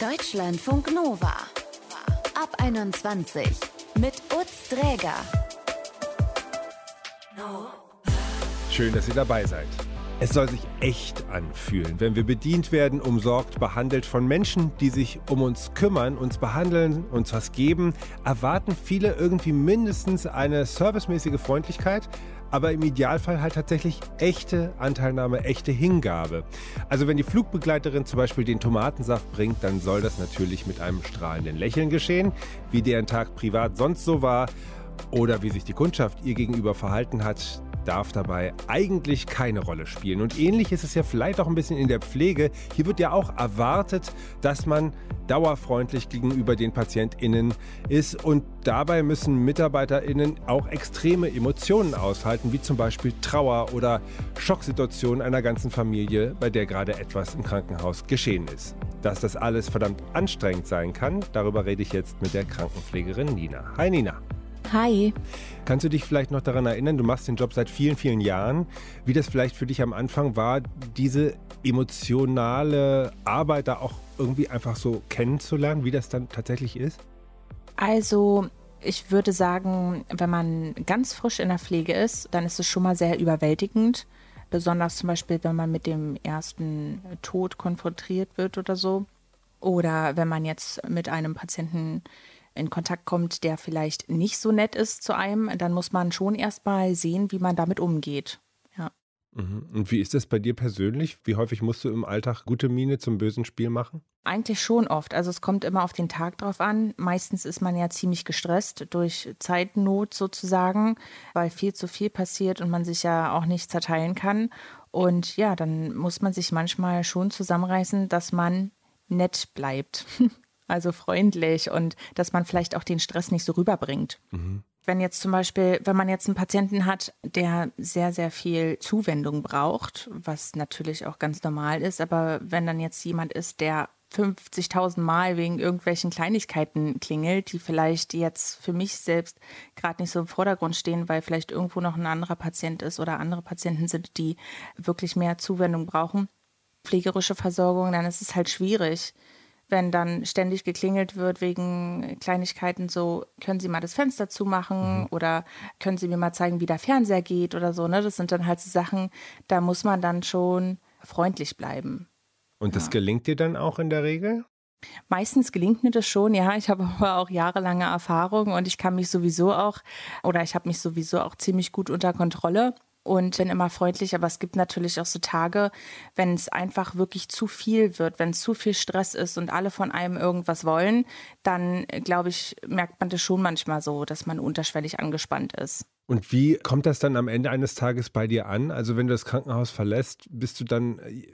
Deutschlandfunk Nova. Ab 21 mit Utz Dräger. Schön, dass ihr dabei seid. Es soll sich echt anfühlen, wenn wir bedient werden, umsorgt, behandelt von Menschen, die sich um uns kümmern, uns behandeln, uns was geben, erwarten viele irgendwie mindestens eine servicemäßige Freundlichkeit, aber im Idealfall halt tatsächlich echte Anteilnahme, echte Hingabe. Also wenn die Flugbegleiterin zum Beispiel den Tomatensaft bringt, dann soll das natürlich mit einem strahlenden Lächeln geschehen, wie deren Tag privat sonst so war oder wie sich die Kundschaft ihr gegenüber verhalten hat, darf dabei eigentlich keine Rolle spielen. Und ähnlich ist es ja vielleicht auch ein bisschen in der Pflege. Hier wird ja auch erwartet, dass man dauerfreundlich gegenüber den PatientInnen ist und dabei müssen MitarbeiterInnen auch extreme Emotionen aushalten, wie zum Beispiel Trauer oder Schocksituationen einer ganzen Familie, bei der gerade etwas im Krankenhaus geschehen ist. Dass das alles verdammt anstrengend sein kann, darüber rede ich jetzt mit der Krankenpflegerin Nina. Hi Nina. Hi. Kannst du dich vielleicht noch daran erinnern, du machst den Job seit vielen, vielen Jahren, wie das vielleicht für dich am Anfang war, diese emotionale Arbeit da auch irgendwie einfach so kennenzulernen, wie das dann tatsächlich ist? Also, ich würde sagen, wenn man ganz frisch in der Pflege ist, dann ist es schon mal sehr überwältigend. Besonders zum Beispiel, wenn man mit dem ersten Tod konfrontiert wird oder so. Oder wenn man jetzt mit einem Patienten in Kontakt kommt, der vielleicht nicht so nett ist zu einem, dann muss man schon erstmal sehen, wie man damit umgeht. Ja. Mhm. Und wie ist das bei dir persönlich? Wie häufig musst du im Alltag gute Miene zum bösen Spiel machen? Eigentlich schon oft. Also es kommt immer auf den Tag drauf an. Meistens ist man ja ziemlich gestresst durch Zeitnot sozusagen, weil viel zu viel passiert und man sich ja auch nicht zerteilen kann. Und ja, dann muss man sich manchmal schon zusammenreißen, dass man nett bleibt. also freundlich und dass man vielleicht auch den Stress nicht so rüberbringt. Mhm. Wenn jetzt zum Beispiel, wenn man jetzt einen Patienten hat, der sehr, sehr viel Zuwendung braucht, was natürlich auch ganz normal ist, aber wenn dann jetzt jemand ist, der 50.000 Mal wegen irgendwelchen Kleinigkeiten klingelt, die vielleicht jetzt für mich selbst gerade nicht so im Vordergrund stehen, weil vielleicht irgendwo noch ein anderer Patient ist oder andere Patienten sind, die wirklich mehr Zuwendung brauchen, pflegerische Versorgung, dann ist es halt schwierig wenn dann ständig geklingelt wird wegen Kleinigkeiten, so können Sie mal das Fenster zumachen mhm. oder können Sie mir mal zeigen, wie der Fernseher geht oder so. Ne? Das sind dann halt so Sachen, da muss man dann schon freundlich bleiben. Und das ja. gelingt dir dann auch in der Regel? Meistens gelingt mir das schon, ja. Ich habe aber auch jahrelange Erfahrung und ich kann mich sowieso auch oder ich habe mich sowieso auch ziemlich gut unter Kontrolle und bin immer freundlich. Aber es gibt natürlich auch so Tage, wenn es einfach wirklich zu viel wird, wenn es zu viel Stress ist und alle von einem irgendwas wollen, dann glaube ich, merkt man das schon manchmal so, dass man unterschwellig angespannt ist. Und wie kommt das dann am Ende eines Tages bei dir an? Also wenn du das Krankenhaus verlässt, bist du dann, äh,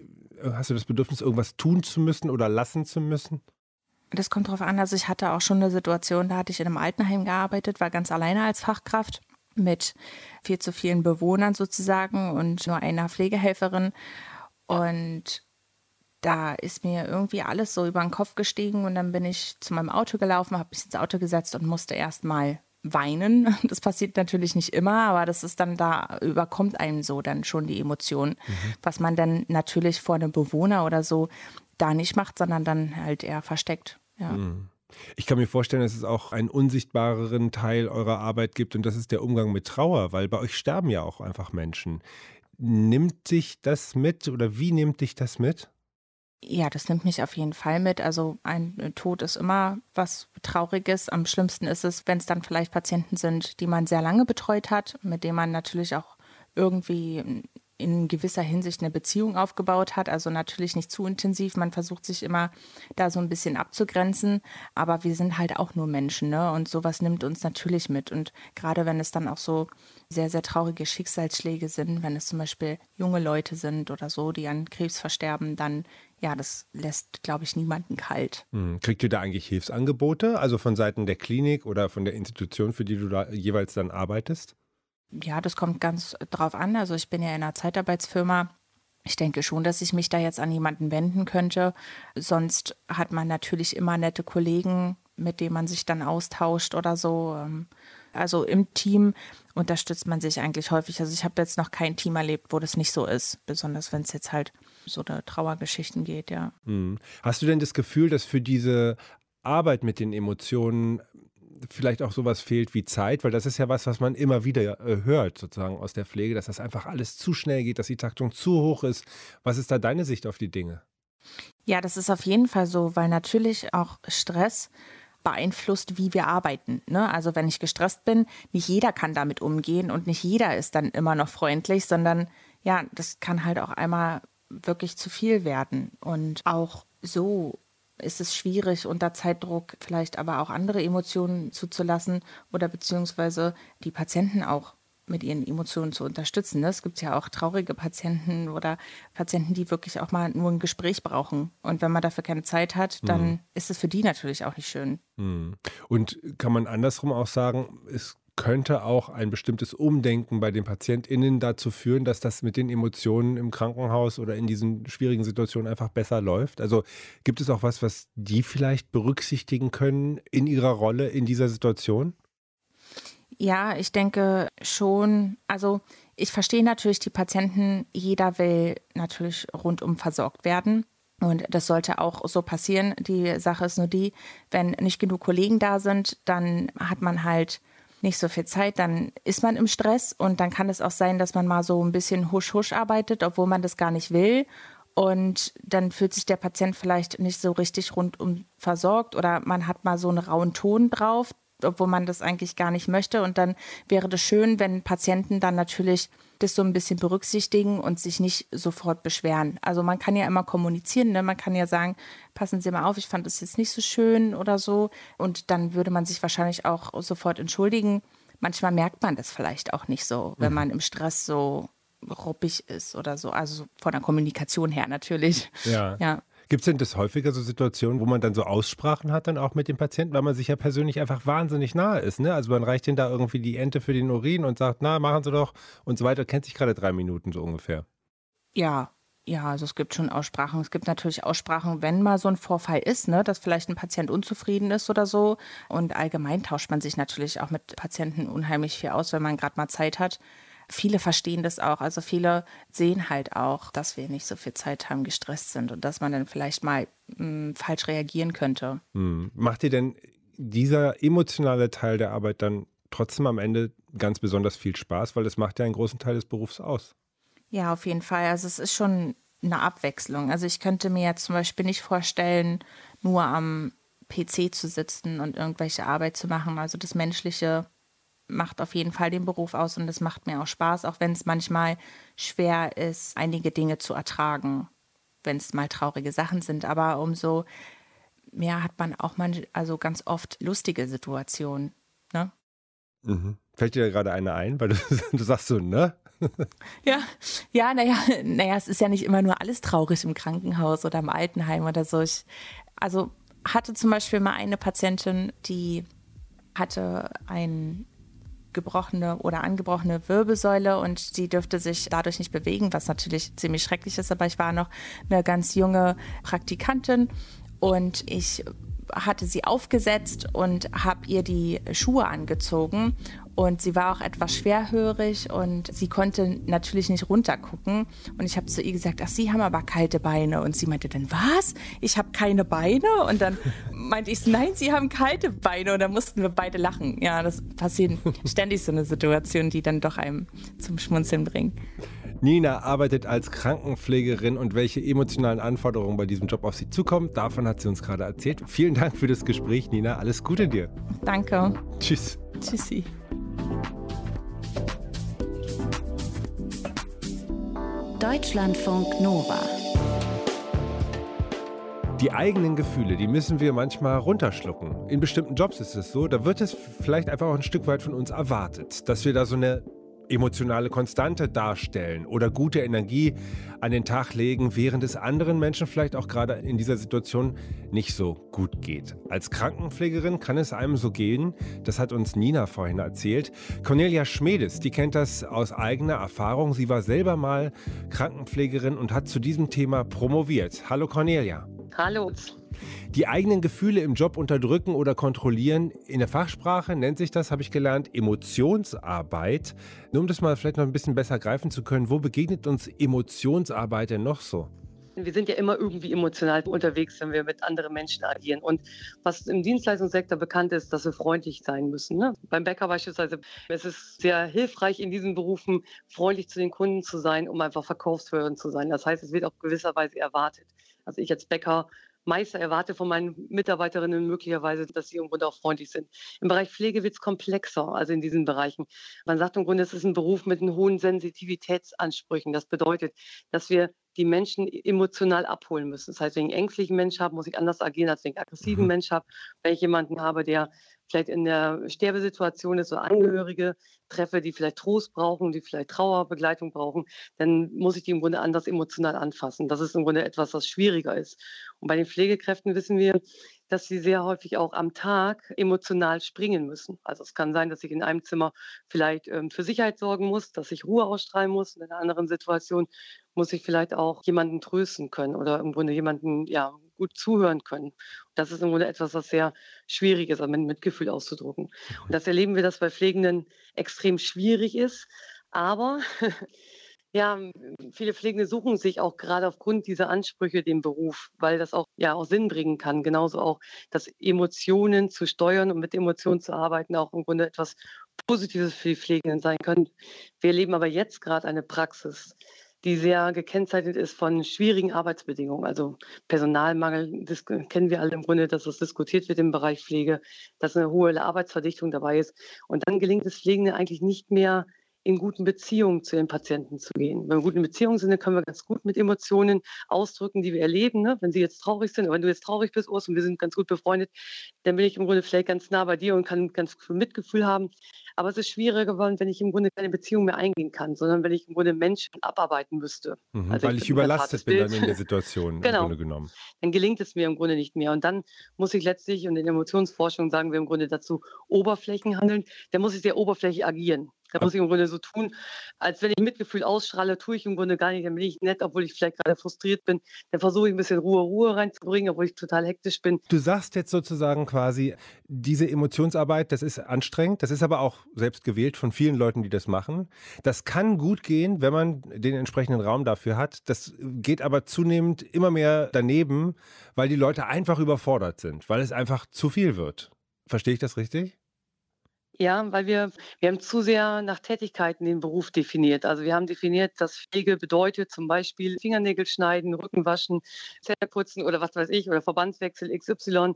hast du das Bedürfnis, irgendwas tun zu müssen oder lassen zu müssen? Das kommt drauf an. Also ich hatte auch schon eine Situation, da hatte ich in einem Altenheim gearbeitet, war ganz alleine als Fachkraft mit viel zu vielen Bewohnern sozusagen und nur einer Pflegehelferin. Und da ist mir irgendwie alles so über den Kopf gestiegen und dann bin ich zu meinem Auto gelaufen, habe mich ins Auto gesetzt und musste erst mal weinen. Das passiert natürlich nicht immer, aber das ist dann da, überkommt einem so dann schon die Emotion, mhm. was man dann natürlich vor einem Bewohner oder so da nicht macht, sondern dann halt eher versteckt. Ja. Mhm. Ich kann mir vorstellen, dass es auch einen unsichtbareren Teil eurer Arbeit gibt und das ist der Umgang mit Trauer, weil bei euch sterben ja auch einfach Menschen. Nimmt dich das mit oder wie nimmt dich das mit? Ja, das nimmt mich auf jeden Fall mit. Also ein Tod ist immer was Trauriges. Am schlimmsten ist es, wenn es dann vielleicht Patienten sind, die man sehr lange betreut hat, mit denen man natürlich auch irgendwie in gewisser Hinsicht eine Beziehung aufgebaut hat. Also natürlich nicht zu intensiv. Man versucht sich immer da so ein bisschen abzugrenzen. Aber wir sind halt auch nur Menschen, ne? Und sowas nimmt uns natürlich mit. Und gerade wenn es dann auch so sehr, sehr traurige Schicksalsschläge sind, wenn es zum Beispiel junge Leute sind oder so, die an Krebs versterben, dann ja, das lässt, glaube ich, niemanden kalt. Hm. Kriegt ihr da eigentlich Hilfsangebote, also von Seiten der Klinik oder von der Institution, für die du da jeweils dann arbeitest? Ja, das kommt ganz drauf an. Also ich bin ja in einer Zeitarbeitsfirma. Ich denke schon, dass ich mich da jetzt an jemanden wenden könnte. Sonst hat man natürlich immer nette Kollegen, mit denen man sich dann austauscht oder so. Ähm, also im Team unterstützt man sich eigentlich häufig. Also ich habe jetzt noch kein Team erlebt, wo das nicht so ist. Besonders wenn es jetzt halt so eine Trauergeschichten geht, ja. Mhm. Hast du denn das Gefühl, dass für diese Arbeit mit den Emotionen vielleicht auch sowas fehlt wie Zeit, weil das ist ja was, was man immer wieder äh, hört, sozusagen aus der Pflege, dass das einfach alles zu schnell geht, dass die Taktung zu hoch ist. Was ist da deine Sicht auf die Dinge? Ja, das ist auf jeden Fall so, weil natürlich auch Stress beeinflusst, wie wir arbeiten. Ne? Also wenn ich gestresst bin, nicht jeder kann damit umgehen und nicht jeder ist dann immer noch freundlich, sondern ja, das kann halt auch einmal wirklich zu viel werden. Und auch so ist es schwierig, unter Zeitdruck vielleicht aber auch andere Emotionen zuzulassen oder beziehungsweise die Patienten auch mit ihren Emotionen zu unterstützen. Ne? Es gibt ja auch traurige Patienten oder Patienten, die wirklich auch mal nur ein Gespräch brauchen. Und wenn man dafür keine Zeit hat, dann mhm. ist es für die natürlich auch nicht schön. Mhm. Und kann man andersrum auch sagen, es könnte auch ein bestimmtes Umdenken bei den PatientInnen dazu führen, dass das mit den Emotionen im Krankenhaus oder in diesen schwierigen Situationen einfach besser läuft? Also gibt es auch was, was die vielleicht berücksichtigen können in ihrer Rolle in dieser Situation? Ja, ich denke schon. Also ich verstehe natürlich die Patienten. Jeder will natürlich rundum versorgt werden. Und das sollte auch so passieren. Die Sache ist nur die, wenn nicht genug Kollegen da sind, dann hat man halt nicht so viel Zeit, dann ist man im Stress und dann kann es auch sein, dass man mal so ein bisschen husch-husch arbeitet, obwohl man das gar nicht will. Und dann fühlt sich der Patient vielleicht nicht so richtig rundum versorgt oder man hat mal so einen rauen Ton drauf, obwohl man das eigentlich gar nicht möchte. Und dann wäre das schön, wenn Patienten dann natürlich das so ein bisschen berücksichtigen und sich nicht sofort beschweren. Also man kann ja immer kommunizieren, ne? man kann ja sagen, passen Sie mal auf, ich fand das jetzt nicht so schön oder so. Und dann würde man sich wahrscheinlich auch sofort entschuldigen. Manchmal merkt man das vielleicht auch nicht so, wenn mhm. man im Stress so ruppig ist oder so. Also von der Kommunikation her natürlich. Ja. ja. Gibt es denn das häufiger so Situationen, wo man dann so Aussprachen hat dann auch mit dem Patienten, weil man sich ja persönlich einfach wahnsinnig nahe ist, ne? Also man reicht denen da irgendwie die Ente für den Urin und sagt, na, machen Sie doch und so weiter, kennt sich gerade drei Minuten so ungefähr. Ja, ja, also es gibt schon Aussprachen. Es gibt natürlich Aussprachen, wenn mal so ein Vorfall ist, ne, dass vielleicht ein Patient unzufrieden ist oder so. Und allgemein tauscht man sich natürlich auch mit Patienten unheimlich viel aus, wenn man gerade mal Zeit hat viele verstehen das auch. Also viele sehen halt auch, dass wir nicht so viel Zeit haben, gestresst sind und dass man dann vielleicht mal mh, hm, falsch reagieren könnte. Hm. Macht dir denn dieser emotionale Teil der Arbeit dann trotzdem am Ende ganz besonders viel Spaß, weil das macht ja einen großen Teil des Berufs aus. Ja, auf jeden Fall. Also es ist schon eine Abwechslung. Also ich könnte mir jetzt zum Beispiel nicht vorstellen, nur am PC zu sitzen und irgendwelche Arbeit zu machen. Also das Menschliche macht auf jeden Fall den Beruf aus und es macht mir auch Spaß, auch wenn es manchmal schwer ist, einige Dinge zu ertragen, wenn es mal traurige Sachen sind. Aber umso mehr hat man auch man, also ganz oft lustige Situationen. Ne? Mhm. Fällt dir da gerade eine ein, weil du, du sagst so, ne? ja, ja, naja, naja, es ist ja nicht immer nur alles traurig im Krankenhaus oder im Altenheim oder so. Ich, also hatte zum Beispiel mal eine Patientin, die hatte ein gebrochene oder angebrochene Wirbelsäule und sie dürfte sich dadurch nicht bewegen, was natürlich ziemlich schrecklich ist. Aber ich war noch eine ganz junge Praktikantin und ich hatte sie aufgesetzt und habe ihr die Schuhe angezogen und sie war auch etwas schwerhörig und sie konnte natürlich nicht runtergucken. Und ich habe zu ihr gesagt, ach, Sie haben aber kalte Beine. Und sie meinte dann, was? Ich habe keine Beine? Und dann meinte ich, nein, Sie haben kalte Beine. Und dann mussten wir beide lachen. Ja, das passiert ständig so eine Situation, die dann doch einem zum Schmunzeln bringt. Nina arbeitet als Krankenpflegerin und welche emotionalen Anforderungen bei diesem Job auf sie zukommen, davon hat sie uns gerade erzählt. Vielen Dank für das Gespräch, Nina. Alles Gute dir. Danke. Tschüss. Tschüssi. Deutschlandfunk Nova. Die eigenen Gefühle, die müssen wir manchmal runterschlucken. In bestimmten Jobs ist es so, da wird es vielleicht einfach auch ein Stück weit von uns erwartet, dass wir da so eine emotionale Konstante darstellen oder gute Energie an den Tag legen, während es anderen Menschen vielleicht auch gerade in dieser Situation nicht so gut geht. Als Krankenpflegerin kann es einem so gehen, das hat uns Nina vorhin erzählt. Cornelia Schmedes, die kennt das aus eigener Erfahrung. Sie war selber mal Krankenpflegerin und hat zu diesem Thema promoviert. Hallo Cornelia. Hallo. Die eigenen Gefühle im Job unterdrücken oder kontrollieren. In der Fachsprache nennt sich das, habe ich gelernt, Emotionsarbeit. Nur um das mal vielleicht noch ein bisschen besser greifen zu können, wo begegnet uns Emotionsarbeit denn noch so? Wir sind ja immer irgendwie emotional unterwegs, wenn wir mit anderen Menschen agieren. Und was im Dienstleistungssektor bekannt ist, dass wir freundlich sein müssen. Ne? Beim Bäcker beispielsweise, es ist sehr hilfreich in diesen Berufen, freundlich zu den Kunden zu sein, um einfach verkaufsfördernd zu sein. Das heißt, es wird auch gewisserweise erwartet. Also ich als Bäcker Meister erwarte von meinen Mitarbeiterinnen möglicherweise, dass sie im Grunde auch freundlich sind. Im Bereich Pflege wird es komplexer, also in diesen Bereichen. Man sagt im Grunde, es ist ein Beruf mit hohen Sensitivitätsansprüchen. Das bedeutet, dass wir die Menschen emotional abholen müssen. Das heißt, wenn ich einen ängstlichen Mensch habe, muss ich anders agieren, als wenn ich einen aggressiven mhm. Mensch habe. Wenn ich jemanden habe, der vielleicht in der Sterbesituation ist, so Angehörige treffe, die vielleicht Trost brauchen, die vielleicht Trauerbegleitung brauchen, dann muss ich die im Grunde anders emotional anfassen. Das ist im Grunde etwas, was schwieriger ist. Und bei den Pflegekräften wissen wir, dass sie sehr häufig auch am Tag emotional springen müssen. Also es kann sein, dass ich in einem Zimmer vielleicht ähm, für Sicherheit sorgen muss, dass ich Ruhe ausstrahlen muss. In einer anderen Situation muss ich vielleicht auch jemanden trösten können oder im Grunde jemanden ja, gut zuhören können. Das ist im Grunde etwas, was sehr schwierig ist, mit Mitgefühl auszudrucken. Und das erleben wir, dass bei Pflegenden extrem schwierig ist. Aber ja, viele Pflegende suchen sich auch gerade aufgrund dieser Ansprüche den Beruf, weil das auch ja auch Sinn bringen kann. Genauso auch, dass Emotionen zu steuern und mit Emotionen zu arbeiten auch im Grunde etwas Positives für die Pflegenden sein können. Wir erleben aber jetzt gerade eine Praxis, die sehr gekennzeichnet ist von schwierigen Arbeitsbedingungen. Also Personalmangel, das kennen wir alle im Grunde, dass das diskutiert wird im Bereich Pflege, dass eine hohe Arbeitsverdichtung dabei ist. Und dann gelingt es Pflegenden eigentlich nicht mehr, in guten Beziehungen zu den Patienten zu gehen. Wenn wir gut in Beziehungen sind, dann können wir ganz gut mit Emotionen ausdrücken, die wir erleben. Ne? Wenn Sie jetzt traurig sind, wenn du jetzt traurig bist, Urs, und wir sind ganz gut befreundet, dann bin ich im Grunde vielleicht ganz nah bei dir und kann ganz viel Mitgefühl haben. Aber es ist schwieriger geworden, wenn ich im Grunde keine Beziehung mehr eingehen kann, sondern wenn ich im Grunde Menschen abarbeiten müsste. Mhm, also weil ich, ich überlastet bin dann in der Situation genau. im Grunde genommen. Dann gelingt es mir im Grunde nicht mehr. Und dann muss ich letztlich, und in Emotionsforschung sagen wir im Grunde dazu, Oberflächen handeln. Dann muss ich sehr oberflächlich agieren. Da muss ich im Grunde so tun, als wenn ich Mitgefühl ausstrahle, tue ich im Grunde gar nicht. Dann bin ich nett, obwohl ich vielleicht gerade frustriert bin. Dann versuche ich ein bisschen Ruhe, Ruhe reinzubringen, obwohl ich total hektisch bin. Du sagst jetzt sozusagen quasi, diese Emotionsarbeit, das ist anstrengend. Das ist aber auch selbst gewählt von vielen Leuten, die das machen. Das kann gut gehen, wenn man den entsprechenden Raum dafür hat. Das geht aber zunehmend immer mehr daneben, weil die Leute einfach überfordert sind, weil es einfach zu viel wird. Verstehe ich das richtig? Ja, weil wir, wir haben zu sehr nach Tätigkeiten den Beruf definiert. Also wir haben definiert, dass Pflege bedeutet zum Beispiel Fingernägel schneiden, Rücken waschen, Zähne putzen oder was weiß ich oder Verbandswechsel XY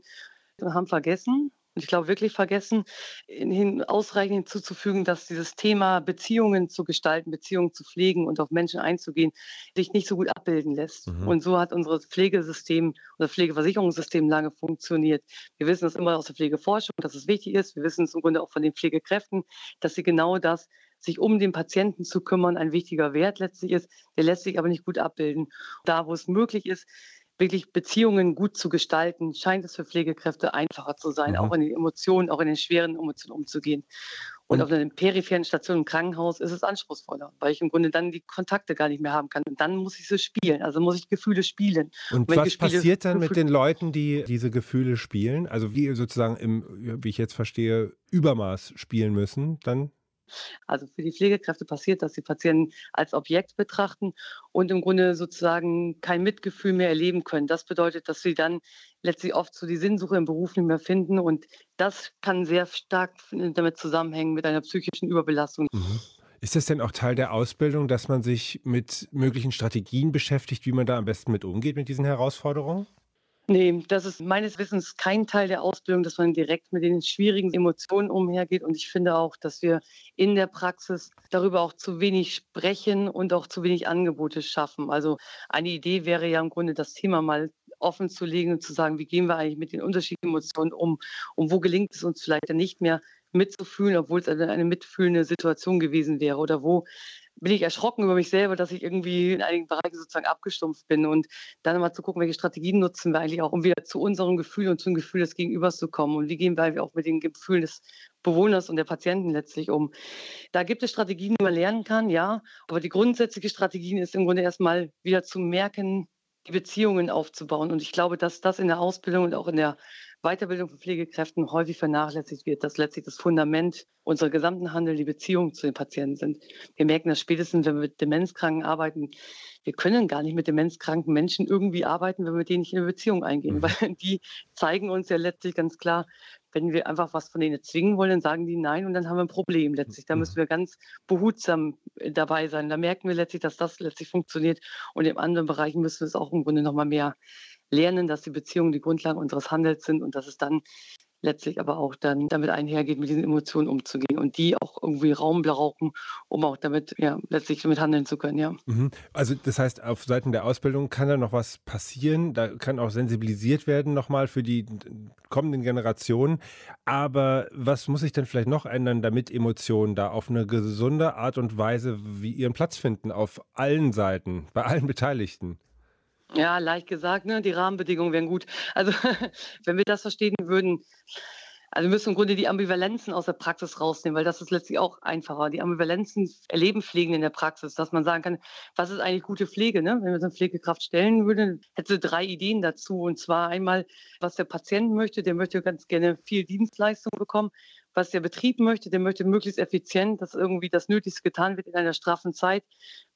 und haben vergessen, und ich glaube wirklich vergessen, hin, ausreichend hinzuzufügen, dass dieses Thema Beziehungen zu gestalten, Beziehungen zu pflegen und auf Menschen einzugehen, sich nicht so gut abbilden lässt. Mhm. Und so hat unser Pflegesystem, unser Pflegeversicherungssystem lange funktioniert. Wir wissen es immer aus der Pflegeforschung, dass es wichtig ist. Wir wissen es im Grunde auch von den Pflegekräften, dass sie genau das sich um den Patienten zu kümmern, ein wichtiger Wert letztlich ist. Der lässt sich aber nicht gut abbilden. Da, wo es möglich ist, wirklich Beziehungen gut zu gestalten, scheint es für Pflegekräfte einfacher zu sein, mhm. auch in den Emotionen, auch in den schweren Emotionen umzugehen. Und, und auf einer peripheren Station im Krankenhaus ist es anspruchsvoller, weil ich im Grunde dann die Kontakte gar nicht mehr haben kann. Und dann muss ich sie spielen, also muss ich Gefühle spielen. Und, und was Gefühle, passiert dann mit den Leuten, die diese Gefühle spielen? Also wie sozusagen im, wie ich jetzt verstehe, Übermaß spielen müssen, dann also für die Pflegekräfte passiert, dass sie Patienten als Objekt betrachten und im Grunde sozusagen kein Mitgefühl mehr erleben können. Das bedeutet, dass sie dann letztlich oft so die Sinnsuche im Beruf nicht mehr finden und das kann sehr stark damit zusammenhängen mit einer psychischen Überbelastung. Mhm. Ist das denn auch Teil der Ausbildung, dass man sich mit möglichen Strategien beschäftigt, wie man da am besten mit umgeht mit diesen Herausforderungen? Nee, das ist meines Wissens kein Teil der Ausbildung, dass man direkt mit den schwierigen Emotionen umhergeht. Und ich finde auch, dass wir in der Praxis darüber auch zu wenig sprechen und auch zu wenig Angebote schaffen. Also eine Idee wäre ja im Grunde das Thema mal offen zu legen und zu sagen, wie gehen wir eigentlich mit den unterschiedlichen Emotionen um und wo gelingt es uns vielleicht dann nicht mehr mitzufühlen, obwohl es eine, mitfühlende Situation gewesen wäre oder wo bin ich erschrocken über mich selber, dass ich irgendwie in einigen Bereichen sozusagen abgestumpft bin und dann mal zu gucken, welche Strategien nutzen wir eigentlich auch, um wieder zu unserem Gefühl und zum Gefühl des Gegenübers zu kommen. Und wie gehen wir auch mit den Gefühlen des Bewohners und der Patienten letztlich um. Da gibt es Strategien, die man lernen kann, ja, aber die grundsätzliche Strategie ist im Grunde erstmal wieder zu merken, die Beziehungen aufzubauen. Und ich glaube, dass das in der Ausbildung und auch in der Weiterbildung von Pflegekräften häufig vernachlässigt wird, dass letztlich das Fundament unserer gesamten Handel die Beziehungen zu den Patienten sind. Wir merken das spätestens, wenn wir mit Demenzkranken arbeiten. Wir können gar nicht mit demenzkranken Menschen irgendwie arbeiten, wenn wir mit denen nicht in eine Beziehung eingehen, mhm. weil die zeigen uns ja letztlich ganz klar, wenn wir einfach was von denen zwingen wollen, dann sagen die nein und dann haben wir ein Problem letztlich. Da müssen wir ganz behutsam äh, dabei sein. Da merken wir letztlich, dass das letztlich funktioniert. Und in anderen Bereichen müssen wir es auch im Grunde nochmal mehr lernen, dass die Beziehungen die Grundlage unseres Handels sind und dass es dann letztlich aber auch dann damit einhergeht, mit diesen Emotionen umzugehen und die auch irgendwie Raum brauchen, um auch damit ja letztlich damit handeln zu können, ja. Mhm. Also das heißt, auf Seiten der Ausbildung kann da noch was passieren, da kann auch sensibilisiert werden nochmal für die kommenden Generationen. Aber was muss sich denn vielleicht noch ändern, damit Emotionen da auf eine gesunde Art und Weise wie ihren Platz finden auf allen Seiten, bei allen Beteiligten? Ja, leicht gesagt, ne? die Rahmenbedingungen wären gut. Also wenn wir das verstehen würden, also wir müssen im Grunde die Ambivalenzen aus der Praxis rausnehmen, weil das ist letztlich auch einfacher. Die Ambivalenzen erleben Pflegen in der Praxis, dass man sagen kann, was ist eigentlich gute Pflege? Ne? Wenn wir so eine Pflegekraft stellen würden, hätte sie drei Ideen dazu. Und zwar einmal, was der Patient möchte, der möchte ganz gerne viel Dienstleistung bekommen was der Betrieb möchte. Der möchte möglichst effizient, dass irgendwie das Nötigste getan wird in einer straffen Zeit.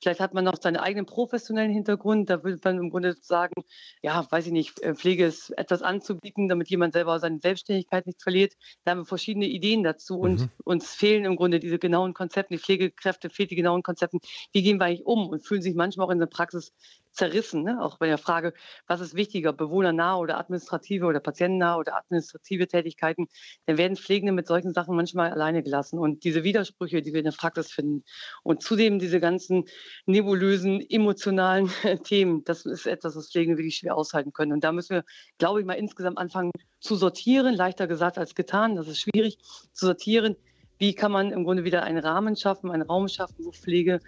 Vielleicht hat man noch seinen eigenen professionellen Hintergrund. Da würde man im Grunde sagen, ja, weiß ich nicht, äh, Pflege ist etwas anzubieten, damit jemand selber seine Selbstständigkeit nicht verliert. Da haben wir verschiedene Ideen dazu und mhm. uns fehlen im Grunde diese genauen Konzepte. Die Pflegekräfte fehlen die genauen Konzepte. Wie gehen wir eigentlich um und fühlen sich manchmal auch in der Praxis zerrissen, ne? auch bei der Frage, was ist wichtiger, bewohnernahe oder administrative oder patientennahe oder administrative Tätigkeiten, dann werden Pflegende mit solchen Sachen manchmal alleine gelassen. Und diese Widersprüche, die wir in der Praxis finden und zudem diese ganzen nebulösen, emotionalen Themen, das ist etwas, was Pflegende wirklich schwer aushalten können. Und da müssen wir, glaube ich, mal insgesamt anfangen zu sortieren, leichter gesagt als getan, das ist schwierig, zu sortieren, wie kann man im Grunde wieder einen Rahmen schaffen, einen Raum schaffen, wo Pflege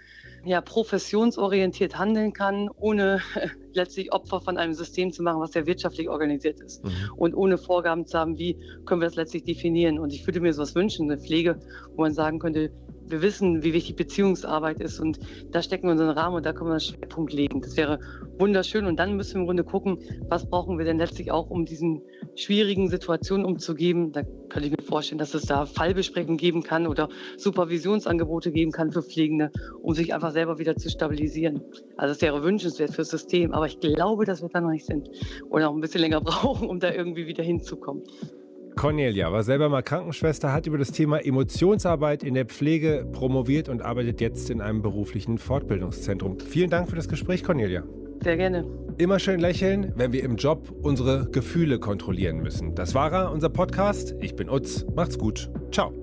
ja, professionsorientiert handeln kann, ohne letztlich Opfer von einem System zu machen, was sehr wirtschaftlich organisiert ist. Mhm. Und ohne Vorgaben zu haben, wie können wir das letztlich definieren. Und ich würde mir sowas wünschen, eine Pflege, wo man sagen könnte, wir wissen, wie wichtig Beziehungsarbeit ist und da stecken wir unseren Rahmen und da können wir einen Schwerpunkt legen. Das wäre wunderschön und dann müssen wir im Grunde gucken, was brauchen wir denn letztlich auch, um diesen schwierigen Situationen umzugehen. Da könnte ich mir vorstellen, dass es da Fallbesprechungen geben kann oder Supervisionsangebote geben kann für Pflegende, um sich einfach selber wieder zu stabilisieren. Also es wäre wünschenswert fürs System, aber ich glaube, dass wir da noch nicht sind oder auch ein bisschen länger brauchen, um da irgendwie wieder hinzukommen. Cornelia war selber mal Krankenschwester, hat über das Thema Emotionsarbeit in der Pflege promoviert und arbeitet jetzt in einem beruflichen Fortbildungszentrum. Vielen Dank für das Gespräch, Cornelia. Sehr gerne. Immer schön lächeln, wenn wir im Job unsere Gefühle kontrollieren müssen. Das war er, unser Podcast. Ich bin Utz. Macht's gut. Ciao.